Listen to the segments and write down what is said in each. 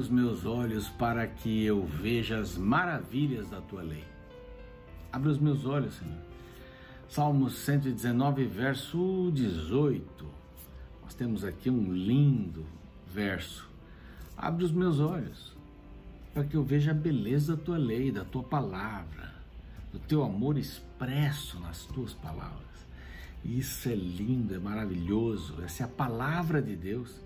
Os meus olhos para que eu veja as maravilhas da tua lei. Abre os meus olhos, Senhor. Salmos 119, verso 18. Nós temos aqui um lindo verso. Abre os meus olhos para que eu veja a beleza da tua lei, da tua palavra, do teu amor expresso nas tuas palavras. Isso é lindo, é maravilhoso. Essa é a palavra de Deus.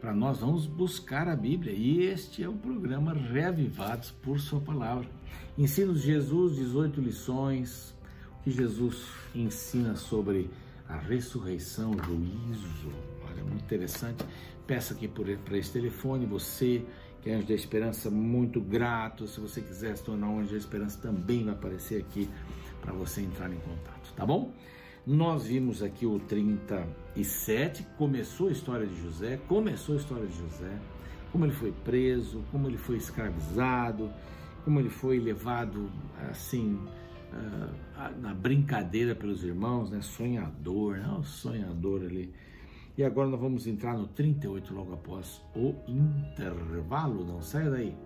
Para nós vamos buscar a Bíblia e este é o programa Reavivados por Sua Palavra. Ensinos de Jesus, 18 lições, o que Jesus ensina sobre a ressurreição, o juízo. Olha, muito interessante. Peça aqui para esse telefone, você que é Anjo da Esperança, muito grato. Se você quiser se tornar um Anjo da Esperança, também vai aparecer aqui para você entrar em contato, tá bom? Nós vimos aqui o 37, começou a história de José, começou a história de José, como ele foi preso, como ele foi escravizado, como ele foi levado assim uh, na brincadeira pelos irmãos, né? Sonhador, né? O sonhador ali. E agora nós vamos entrar no 38 logo após o intervalo, não saia daí.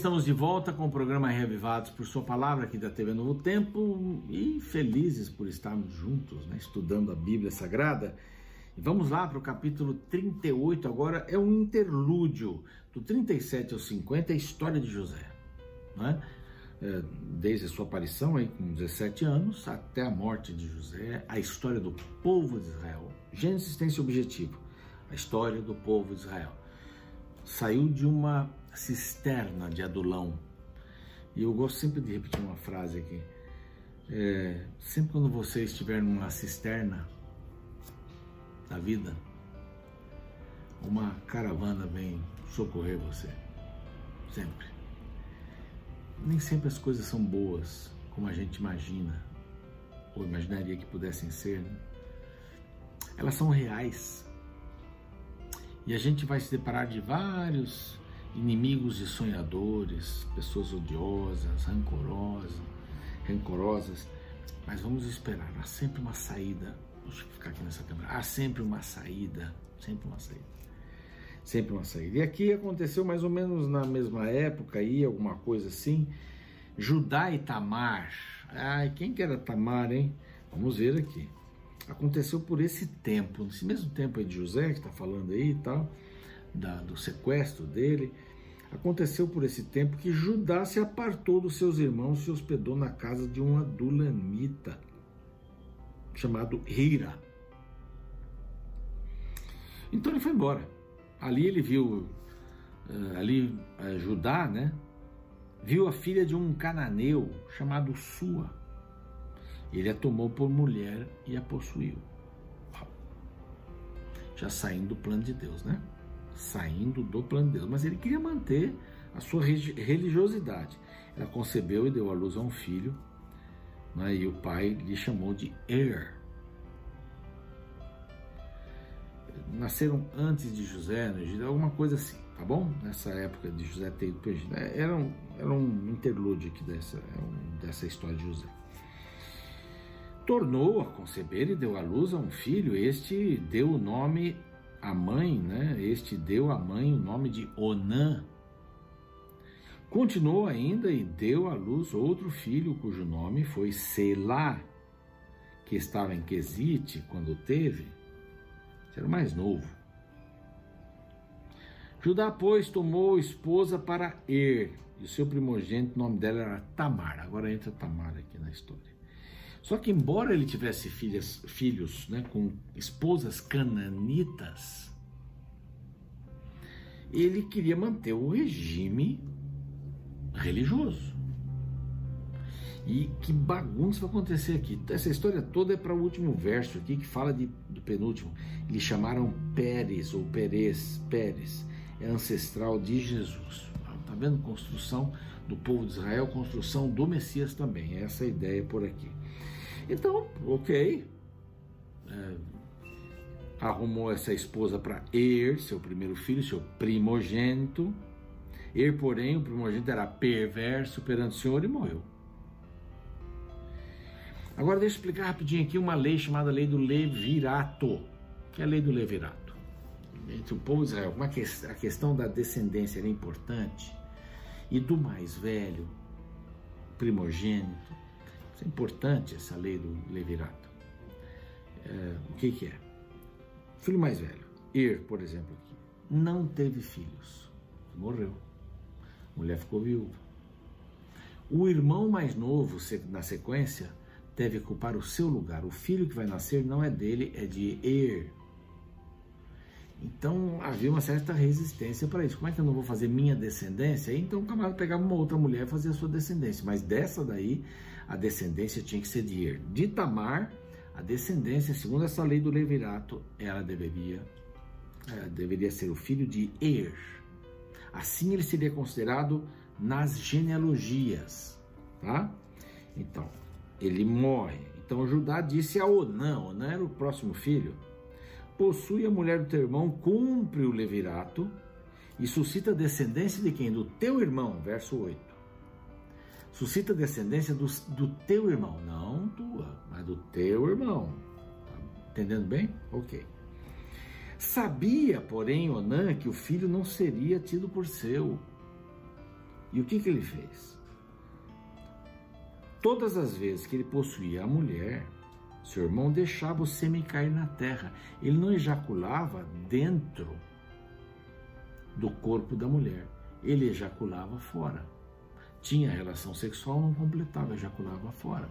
Estamos de volta com o programa Reavivados por Sua Palavra aqui da TV Novo Tempo e felizes por estarmos juntos, né, estudando a Bíblia Sagrada. E vamos lá para o capítulo 38, agora é um interlúdio, do 37 ao 50, a história de José. Né? É, desde a sua aparição aí com 17 anos até a morte de José, a história do povo de Israel. Gênesis tem esse objetivo, a história do povo de Israel. Saiu de uma cisterna de Adulão. E eu gosto sempre de repetir uma frase aqui. É, sempre quando você estiver numa cisterna da vida, uma caravana vem socorrer você. Sempre. Nem sempre as coisas são boas como a gente imagina, ou imaginaria que pudessem ser. Né? Elas são reais. E a gente vai se deparar de vários inimigos e sonhadores, pessoas odiosas, rancorosas, rancorosas, mas vamos esperar, há sempre uma saída. Deixa eu ficar aqui nessa câmera. Há sempre uma saída, sempre uma saída. Sempre uma saída. E aqui aconteceu mais ou menos na mesma época aí, alguma coisa assim. Judá e Tamar. Ai, quem que era Tamar, hein? Vamos ver aqui. Aconteceu por esse tempo, nesse mesmo tempo aí de José, que está falando aí e tal da, do sequestro dele, aconteceu por esse tempo que Judá se apartou dos seus irmãos e se hospedou na casa de um adulamita chamado Hira. Então ele foi embora. Ali ele viu, eh, ali eh, Judá, né? Viu a filha de um cananeu chamado Sua. Ele a tomou por mulher e a possuiu. Já saindo do plano de Deus, né? Saindo do plano de Deus, mas ele queria manter a sua religiosidade. Ela concebeu e deu à luz a um filho, né, e o pai lhe chamou de Er. Nasceram antes de José no Egito, alguma coisa assim, tá bom? Nessa época de José ter ido para o Egito. Era um, era um interlúdio aqui dessa, é dessa história de José tornou a conceber e deu à luz a um filho. Este deu o nome a mãe, né, este deu à mãe o nome de Onã. Continuou ainda e deu à luz outro filho, cujo nome foi Selá, que estava em Quesite quando teve, era mais novo. Judá, pois, tomou esposa para Er, e o seu primogênito, o nome dela era Tamar. Agora entra Tamar aqui na história. Só que, embora ele tivesse filhas, filhos né, com esposas cananitas, ele queria manter o regime religioso. E que bagunça vai acontecer aqui? Essa história toda é para o último verso aqui que fala de, do penúltimo. Eles chamaram Pérez ou Perez, Pérez, é ancestral de Jesus. Tá vendo? Construção do povo de Israel, construção do Messias também. Essa é a ideia por aqui. Então, ok. É, arrumou essa esposa para Er, seu primeiro filho, seu primogênito. Er, porém, o primogênito era perverso perante o Senhor e morreu. Agora deixa eu explicar rapidinho aqui uma lei chamada lei do levirato, que é a lei do levirato. Entre o povo de Israel, como é que a questão da descendência era importante e do mais velho, primogênito, isso é importante essa lei do levirato. É, o que, que é? Filho mais velho, Ir, por exemplo, aqui, não teve filhos, morreu. A mulher ficou viúva. O irmão mais novo, na sequência, deve ocupar o seu lugar. O filho que vai nascer não é dele, é de Er. Então havia uma certa resistência para isso. Como é que eu não vou fazer minha descendência? Então o camarada pegava uma outra mulher e fazia a sua descendência. Mas dessa daí, a descendência tinha que ser de Er. De Tamar, a descendência, segundo essa lei do Levirato, ela deveria, ela deveria ser o filho de Er. Assim ele seria considerado nas genealogias, tá? Então, ele morre. Então Judá disse a Onã, Onã era o próximo filho, possui a mulher do teu irmão, cumpre o levirato e suscita descendência de quem? Do teu irmão, verso 8. Suscita descendência do, do teu irmão, não tua, mas do teu irmão. Tá entendendo bem? Ok. Sabia, porém, Onã que o filho não seria tido por seu. E o que, que ele fez? Todas as vezes que ele possuía a mulher, seu irmão deixava o sêmen cair na terra. Ele não ejaculava dentro do corpo da mulher, ele ejaculava fora. Tinha relação sexual, não completava, ejaculava fora.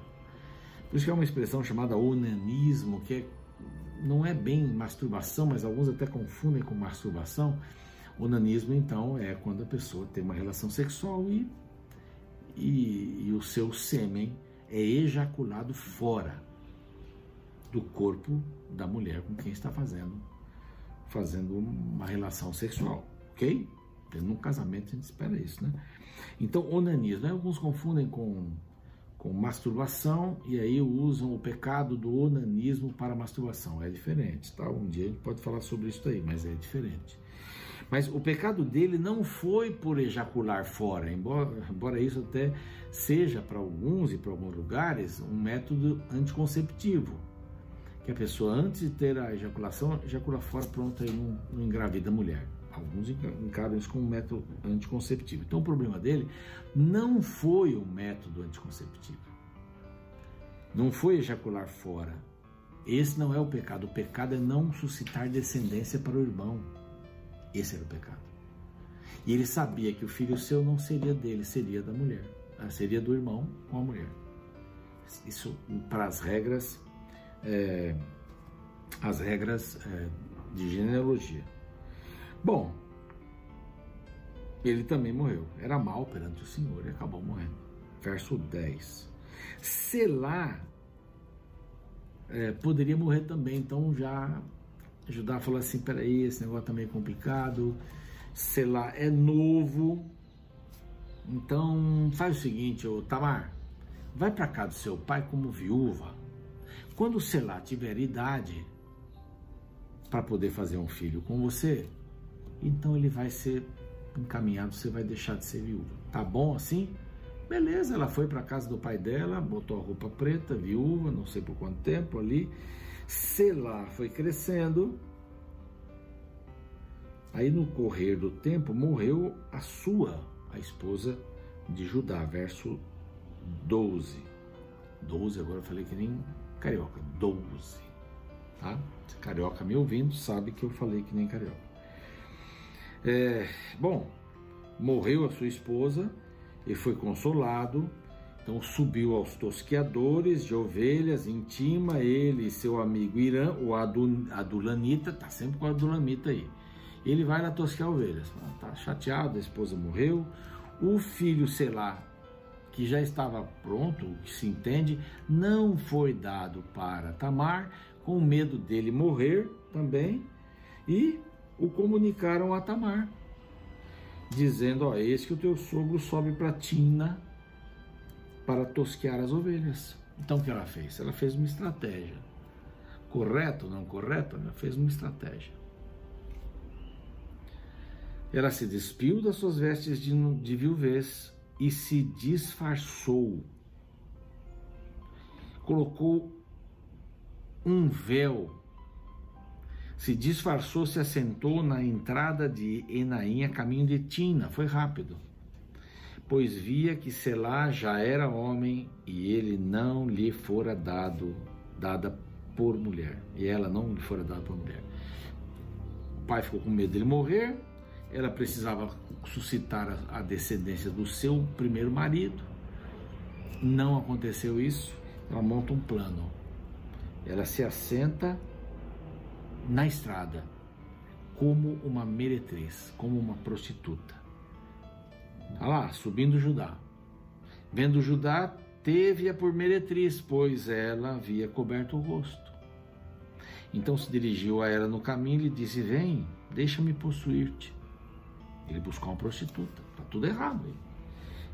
Por isso que é uma expressão chamada onanismo, que é, não é bem masturbação, mas alguns até confundem com masturbação. Onanismo, então, é quando a pessoa tem uma relação sexual e e, e o seu sêmen é ejaculado fora do corpo da mulher com quem está fazendo fazendo uma relação sexual, ok? No casamento a gente espera isso, né? Então, onanismo, né? alguns confundem com, com masturbação e aí usam o pecado do onanismo para masturbação. É diferente, tá? Um dia a gente pode falar sobre isso aí, mas é diferente. Mas o pecado dele não foi por ejacular fora, embora, embora isso até seja para alguns e para alguns lugares um método anticonceptivo. Que a pessoa, antes de ter a ejaculação, ejacula fora, pronto, aí não, não engravida a mulher. Alguns encaram isso como um método anticonceptivo. Então o problema dele não foi o método anticonceptivo. Não foi ejacular fora. Esse não é o pecado. O pecado é não suscitar descendência para o irmão. Esse era o pecado. E ele sabia que o filho seu não seria dele, seria da mulher. Ah, seria do irmão com a mulher. Isso para as regras, é, as regras é, de genealogia. Bom, ele também morreu. Era mal perante o Senhor e acabou morrendo. Verso 10. Selá é, poderia morrer também, então já Judá falou assim: peraí, esse negócio tá meio complicado, sei lá, é novo. Então faz o seguinte, ô Tamar, vai para cá do seu pai como viúva. Quando o Selá tiver idade para poder fazer um filho com você, então ele vai ser encaminhado, você vai deixar de ser viúva. Tá bom assim? Beleza, ela foi para casa do pai dela, botou a roupa preta, viúva, não sei por quanto tempo ali. Selá foi crescendo. Aí no correr do tempo morreu a sua, a esposa de Judá, verso 12. 12, agora eu falei que nem carioca, 12. Tá? Carioca me ouvindo, sabe que eu falei que nem carioca. É, bom, morreu a sua esposa e foi consolado então subiu aos tosqueadores de ovelhas, intima ele e seu amigo Irã, o Adulanita, tá sempre com o Adulamita aí. Ele vai lá tosquear ovelhas. Tá chateado, a esposa morreu. O filho Selá, que já estava pronto, que se entende, não foi dado para Tamar, com medo dele morrer também, e o comunicaram a Tamar, dizendo: Ó, eis que o teu sogro sobe para Tina para tosquear as ovelhas. Então o que ela fez? Ela fez uma estratégia correto ou não correto, ela fez uma estratégia. Ela se despiu das suas vestes de, de viuvez e se disfarçou. Colocou um véu, se disfarçou, se assentou na entrada de Enaim a caminho de Tina. Foi rápido, pois via que Selá já era homem e ele não lhe fora dado, dada por mulher. E ela não lhe fora dada por mulher. O pai ficou com medo dele morrer ela precisava suscitar a descendência do seu primeiro marido. Não aconteceu isso. Ela monta um plano. Ela se assenta na estrada como uma meretriz, como uma prostituta. Olha lá, subindo Judá. Vendo Judá, teve-a por meretriz, pois ela havia coberto o rosto. Então se dirigiu a ela no caminho e lhe disse: Vem, deixa-me possuir-te. Ele buscou uma prostituta. Está tudo errado aí.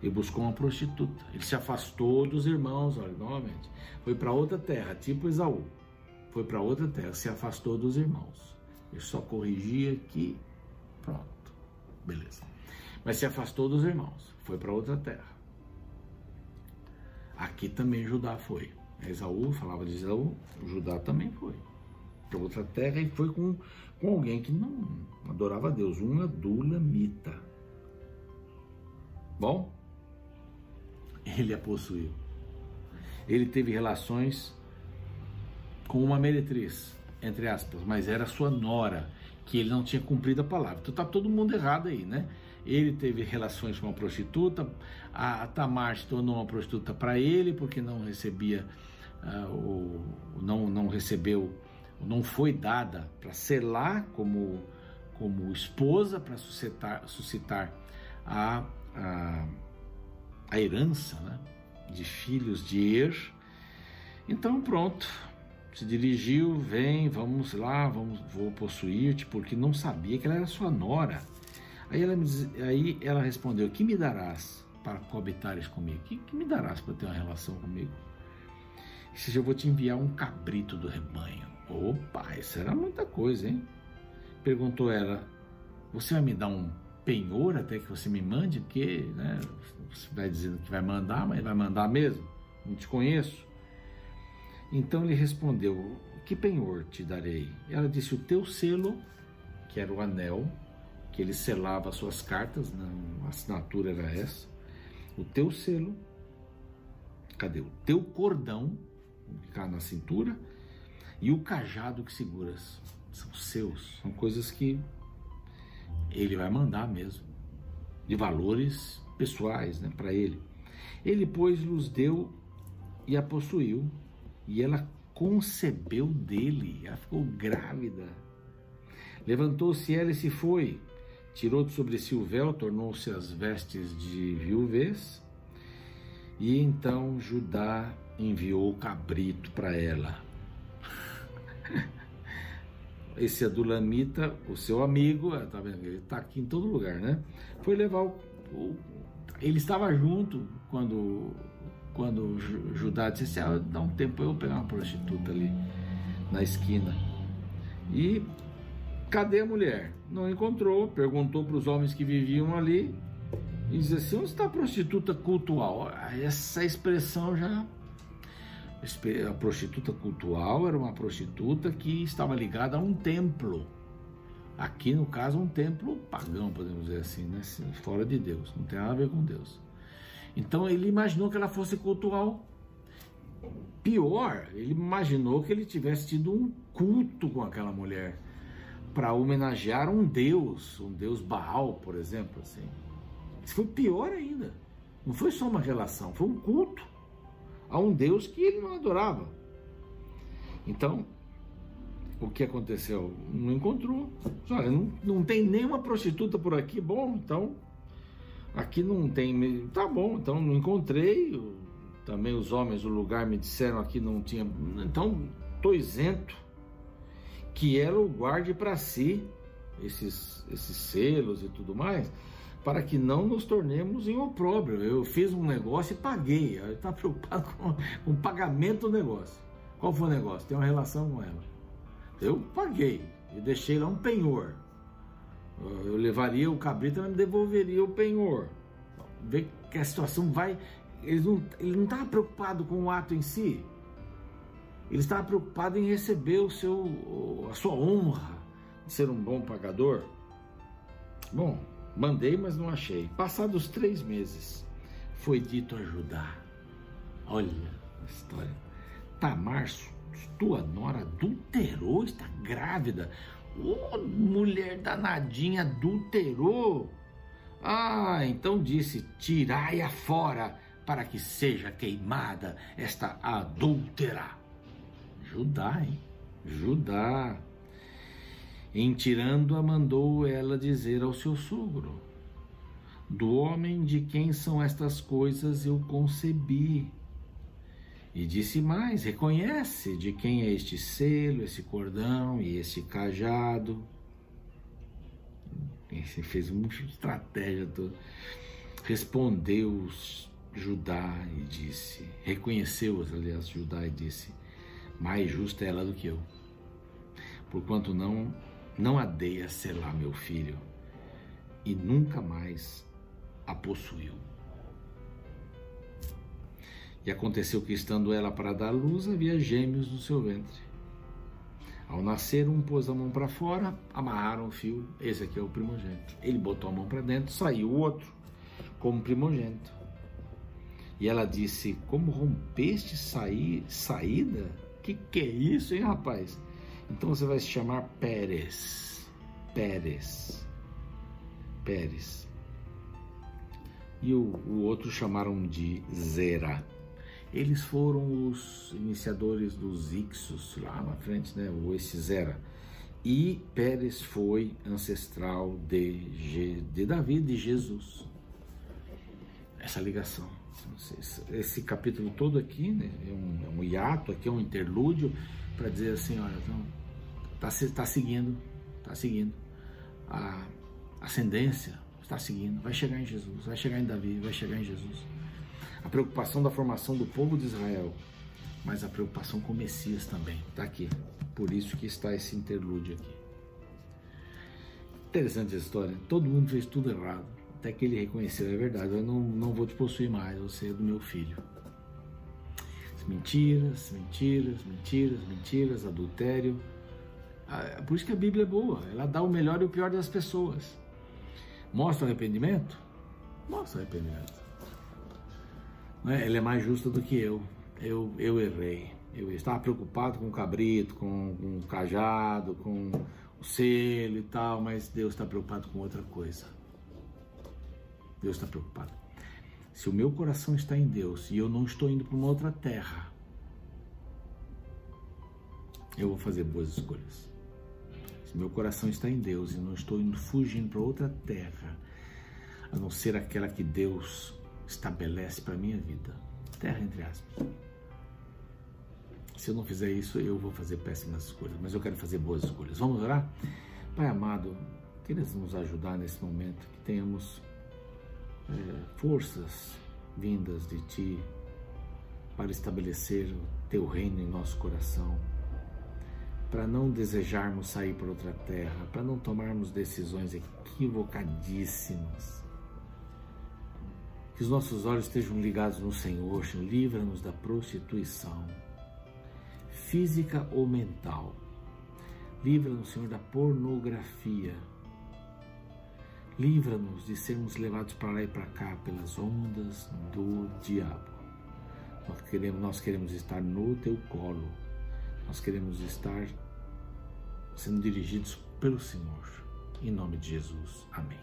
Ele buscou uma prostituta. Ele se afastou dos irmãos, olha, novamente. Foi para outra terra, tipo Esaú. Foi para outra terra, se afastou dos irmãos. Ele só corrigia aqui, pronto. Beleza. Mas se afastou dos irmãos. Foi para outra terra. Aqui também Judá foi. Esaú falava de Esaú, Judá também foi para outra terra e foi com, com alguém que não adorava a Deus, um adulamita. Bom, ele a possuiu. Ele teve relações com uma meretriz, entre aspas, mas era sua nora, que ele não tinha cumprido a palavra. Então tá todo mundo errado aí, né? Ele teve relações com uma prostituta, a Tamar se tornou uma prostituta para ele porque não recebia uh, o não não recebeu não foi dada para selar como, como esposa, para suscitar, suscitar a, a, a herança né, de filhos de Er. Então, pronto, se dirigiu, vem, vamos lá, vamos, vou possuir-te, porque não sabia que ela era sua nora. Aí ela, me, aí ela respondeu: Que me darás para coabitares comigo? Que, que me darás para ter uma relação comigo? Se eu vou te enviar um cabrito do rebanho. Opa, isso era muita coisa, hein? Perguntou ela: Você vai me dar um penhor até que você me mande? Porque né, você vai dizendo que vai mandar, mas vai mandar mesmo? Não te conheço. Então ele respondeu: Que penhor te darei? Ela disse: O teu selo, que era o anel, que ele selava as suas cartas, né? a assinatura era essa. O teu selo, cadê? O teu cordão, ficar na cintura e o cajado que seguras são seus, são coisas que ele vai mandar mesmo, de valores pessoais né, para ele. Ele, pois, nos deu e a possuiu, e ela concebeu dele, ela ficou grávida. Levantou-se ela e se foi, tirou de sobre si o véu, tornou-se as vestes de viuvez, e então Judá enviou o cabrito para ela. Esse Adulamita, o seu amigo, ah, tá vendo? Ele está aqui em todo lugar, né? Foi levar o, o ele estava junto quando quando Judá disse assim, ah, dá um tempo eu vou pegar uma prostituta ali na esquina. E cadê a mulher? Não encontrou, perguntou para os homens que viviam ali e disse assim, onde está a prostituta cultual? Essa expressão já a prostituta cultual era uma prostituta que estava ligada a um templo. Aqui, no caso, um templo pagão, podemos dizer assim, né? fora de Deus, não tem nada a ver com Deus. Então ele imaginou que ela fosse cultual. Pior, ele imaginou que ele tivesse tido um culto com aquela mulher para homenagear um deus, um deus Baal, por exemplo, assim. Isso foi pior ainda. Não foi só uma relação, foi um culto a um Deus que ele não adorava. Então, o que aconteceu? Não encontrou. Olha, não, não tem nenhuma prostituta por aqui. Bom, então, aqui não tem. Tá bom, então não encontrei. Também os homens do lugar me disseram aqui não tinha. Então, estou isento. Que ela o guarde para si, esses, esses selos e tudo mais para que não nos tornemos em opróbrio. Eu fiz um negócio e paguei. Ele está preocupado com, o pagamento do negócio. Qual foi o negócio? Tem uma relação com ela. Eu paguei e deixei lá um penhor. Eu levaria o cabrito, ela me devolveria o penhor. Vê que a situação vai. Ele não, não estava preocupado com o ato em si. Ele estava preocupado em receber o seu, a sua honra de ser um bom pagador. Bom, mandei, mas não achei. Passados três meses, foi dito ajudar. Olha a história. Tamar, tua nora, adulterou, está grávida. Oh, mulher danadinha, adulterou. Ah, então disse: tirai-a fora, para que seja queimada esta adúltera. Judá, hein? Judá. Em tirando-a, mandou ela dizer ao seu sogro: Do homem de quem são estas coisas eu concebi. E disse mais: Reconhece de quem é este selo, esse cordão e esse cajado. Ele fez uma estratégia toda. Respondeu Judá e disse: Reconheceu, aliás, Judá e disse: Mais justa é ela do que eu, porquanto não não a dei a selar meu filho, e nunca mais a possuiu. E aconteceu que, estando ela para dar luz, havia gêmeos no seu ventre. Ao nascer, um pôs a mão para fora, amarraram o fio. Esse aqui é o primogênito. Ele botou a mão para dentro, saiu o outro, como primogênito. E ela disse: Como rompeste sair, saída? Que que é isso, hein, rapaz? Então você vai se chamar Pérez. Pérez. Pérez. E o, o outro chamaram de Zera. Eles foram os iniciadores dos Ixos lá na frente, né? O esse Zera. E Pérez foi ancestral de, de Davi, de Jesus. Essa ligação. Esse capítulo todo aqui né, é, um, é um hiato, aqui é um interlúdio para dizer assim, olha, então, tá, tá seguindo, tá seguindo a ascendência, está seguindo, vai chegar em Jesus, vai chegar em Davi, vai chegar em Jesus a preocupação da formação do povo de Israel, mas a preocupação com o Messias também. Está aqui. Por isso que está esse interlúdio aqui. Interessante essa história. Todo mundo fez tudo errado. Até que ele reconheceu, é verdade, eu não, não vou te possuir mais, você é do meu filho. Mentiras, mentiras, mentiras, mentiras, adultério. Ah, por isso que a Bíblia é boa, ela dá o melhor e o pior das pessoas. Mostra arrependimento? Mostra arrependimento. Né? Ela é mais justa do que eu. Eu, eu errei. Eu estava preocupado com o cabrito, com, com o cajado, com o selo e tal, mas Deus está preocupado com outra coisa. Deus está preocupado. Se o meu coração está em Deus e eu não estou indo para uma outra terra, eu vou fazer boas escolhas. Meu coração está em Deus e não estou indo fugindo para outra terra, a não ser aquela que Deus estabelece para a minha vida. Terra entre aspas. Se eu não fizer isso, eu vou fazer péssimas escolhas, mas eu quero fazer boas escolhas. Vamos orar? Pai amado, queres nos ajudar nesse momento, que tenhamos é, forças vindas de Ti para estabelecer o Teu reino em nosso coração, para não desejarmos sair para outra terra, para não tomarmos decisões equivocadíssimas que os nossos olhos estejam ligados no Senhor. Livra-nos da prostituição, física ou mental. Livra-nos, Senhor, da pornografia. Livra-nos de sermos levados para lá e para cá pelas ondas do diabo. Nós queremos, nós queremos estar no teu colo. Nós queremos estar sendo dirigidos pelo Senhor. Em nome de Jesus. Amém.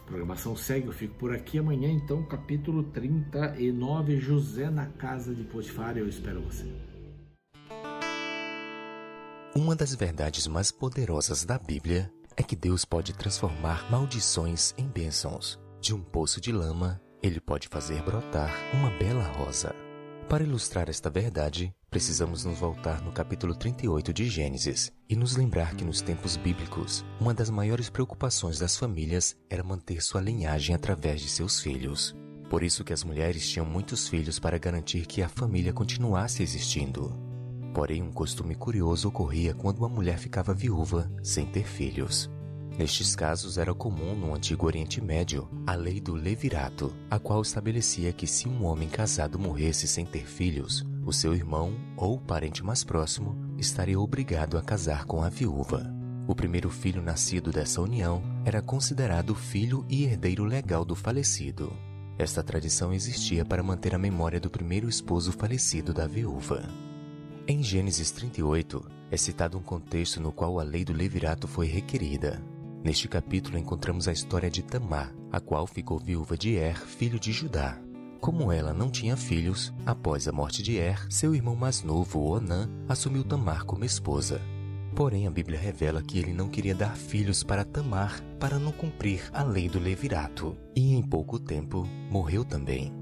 A programação segue, eu fico por aqui amanhã, então, capítulo 39, José na casa de Potifar, eu espero você. Uma das verdades mais poderosas da Bíblia é que Deus pode transformar maldições em bênçãos. De um poço de lama, ele pode fazer brotar uma bela rosa. Para ilustrar esta verdade, precisamos nos voltar no capítulo 38 de Gênesis e nos lembrar que nos tempos bíblicos, uma das maiores preocupações das famílias era manter sua linhagem através de seus filhos. Por isso que as mulheres tinham muitos filhos para garantir que a família continuasse existindo. Porém, um costume curioso ocorria quando uma mulher ficava viúva sem ter filhos. Nestes casos, era comum no Antigo Oriente Médio a lei do levirato, a qual estabelecia que se um homem casado morresse sem ter filhos, o seu irmão ou parente mais próximo estaria obrigado a casar com a viúva. O primeiro filho nascido dessa união era considerado filho e herdeiro legal do falecido. Esta tradição existia para manter a memória do primeiro esposo falecido da viúva. Em Gênesis 38, é citado um contexto no qual a lei do levirato foi requerida. Neste capítulo encontramos a história de Tamar, a qual ficou viúva de Er, filho de Judá. Como ela não tinha filhos, após a morte de Er, seu irmão mais novo, Onã, assumiu Tamar como esposa. Porém, a Bíblia revela que ele não queria dar filhos para Tamar para não cumprir a lei do levirato, e em pouco tempo morreu também.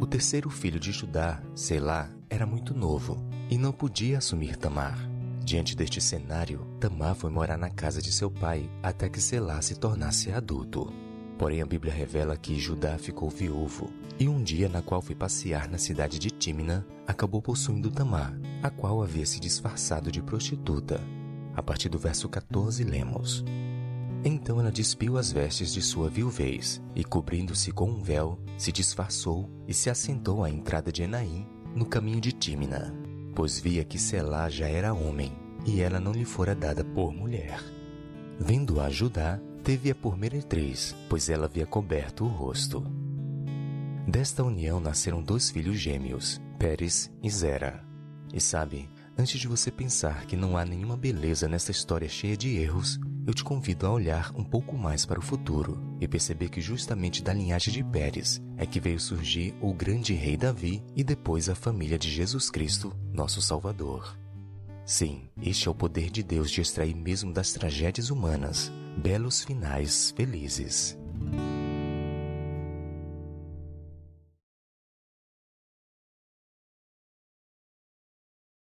O terceiro filho de Judá, Selá, era muito novo e não podia assumir Tamar. Diante deste cenário, Tamar foi morar na casa de seu pai até que Selá se tornasse adulto. Porém, a Bíblia revela que Judá ficou viúvo e um dia na qual foi passear na cidade de Tímina, acabou possuindo Tamar, a qual havia se disfarçado de prostituta. A partir do verso 14 lemos: Então ela despiu as vestes de sua viuvez e, cobrindo-se com um véu, se disfarçou e se assentou à entrada de Enaim, no caminho de Tímina pois via que Selá já era homem e ela não lhe fora dada por mulher. Vendo-a Judá, teve-a por meretriz, pois ela havia coberto o rosto. Desta união nasceram dois filhos gêmeos, Pérez e Zera. E sabe, antes de você pensar que não há nenhuma beleza nesta história cheia de erros, eu te convido a olhar um pouco mais para o futuro e perceber que justamente da linhagem de Pérez é que veio surgir o grande rei Davi e depois a família de Jesus Cristo, nosso Salvador. Sim, este é o poder de Deus de extrair mesmo das tragédias humanas belos finais felizes.